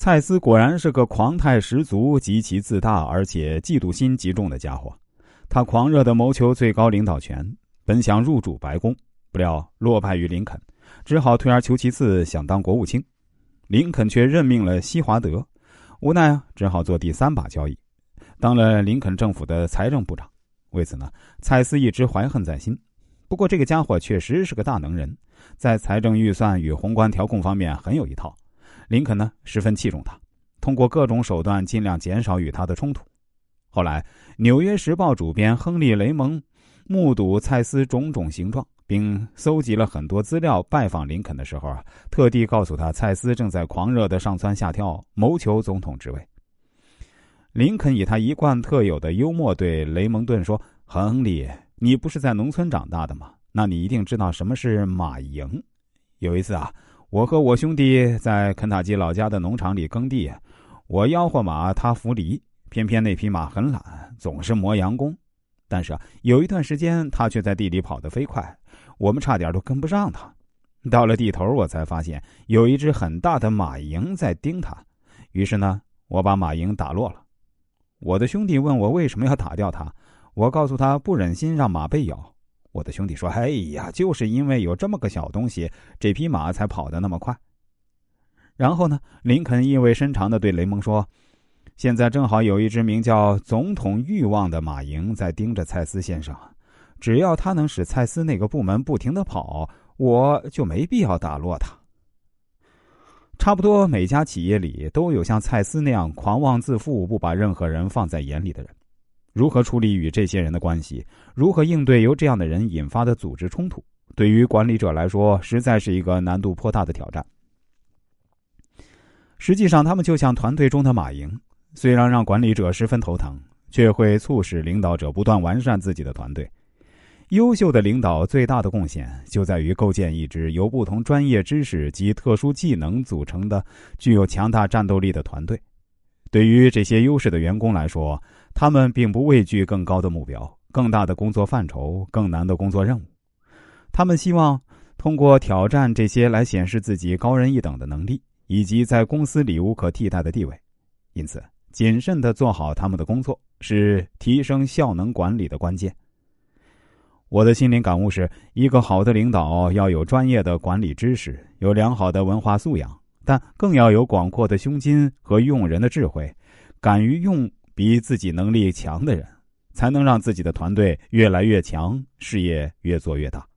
蔡司果然是个狂态十足、极其自大，而且嫉妒心极重的家伙。他狂热的谋求最高领导权，本想入主白宫，不料落败于林肯，只好退而求其次，想当国务卿。林肯却任命了西华德，无奈啊，只好做第三把交椅，当了林肯政府的财政部长。为此呢，蔡司一直怀恨在心。不过这个家伙确实是个大能人，在财政预算与宏观调控方面很有一套。林肯呢，十分器重他，通过各种手段尽量减少与他的冲突。后来，《纽约时报》主编亨利·雷蒙目睹蔡司种种形状，并搜集了很多资料。拜访林肯的时候啊，特地告诉他，蔡司正在狂热的上蹿下跳，谋求总统职位。林肯以他一贯特有的幽默对雷蒙顿说：“亨利，你不是在农村长大的吗？那你一定知道什么是马营。有一次啊，我和我兄弟在肯塔基老家的农场里耕地，我吆喝马，他扶犁。”偏偏那匹马很懒，总是磨洋工。但是啊，有一段时间，他却在地里跑得飞快，我们差点都跟不上他。到了地头，我才发现有一只很大的马蝇在盯他。于是呢，我把马蝇打落了。我的兄弟问我为什么要打掉它，我告诉他不忍心让马被咬。我的兄弟说：“哎呀，就是因为有这么个小东西，这匹马才跑得那么快。”然后呢，林肯意味深长的对雷蒙说。现在正好有一只名叫“总统欲望”的马蝇在盯着蔡司先生，只要他能使蔡司那个部门不停的跑，我就没必要打落他。差不多每家企业里都有像蔡司那样狂妄自负、不把任何人放在眼里的人。如何处理与这些人的关系，如何应对由这样的人引发的组织冲突，对于管理者来说，实在是一个难度颇大的挑战。实际上，他们就像团队中的马蝇。虽然让管理者十分头疼，却会促使领导者不断完善自己的团队。优秀的领导最大的贡献就在于构建一支由不同专业知识及特殊技能组成的、具有强大战斗力的团队。对于这些优势的员工来说，他们并不畏惧更高的目标、更大的工作范畴、更难的工作任务。他们希望通过挑战这些来显示自己高人一等的能力，以及在公司里无可替代的地位。因此。谨慎的做好他们的工作，是提升效能管理的关键。我的心灵感悟是：一个好的领导要有专业的管理知识，有良好的文化素养，但更要有广阔的胸襟和用人的智慧，敢于用比自己能力强的人，才能让自己的团队越来越强，事业越做越大。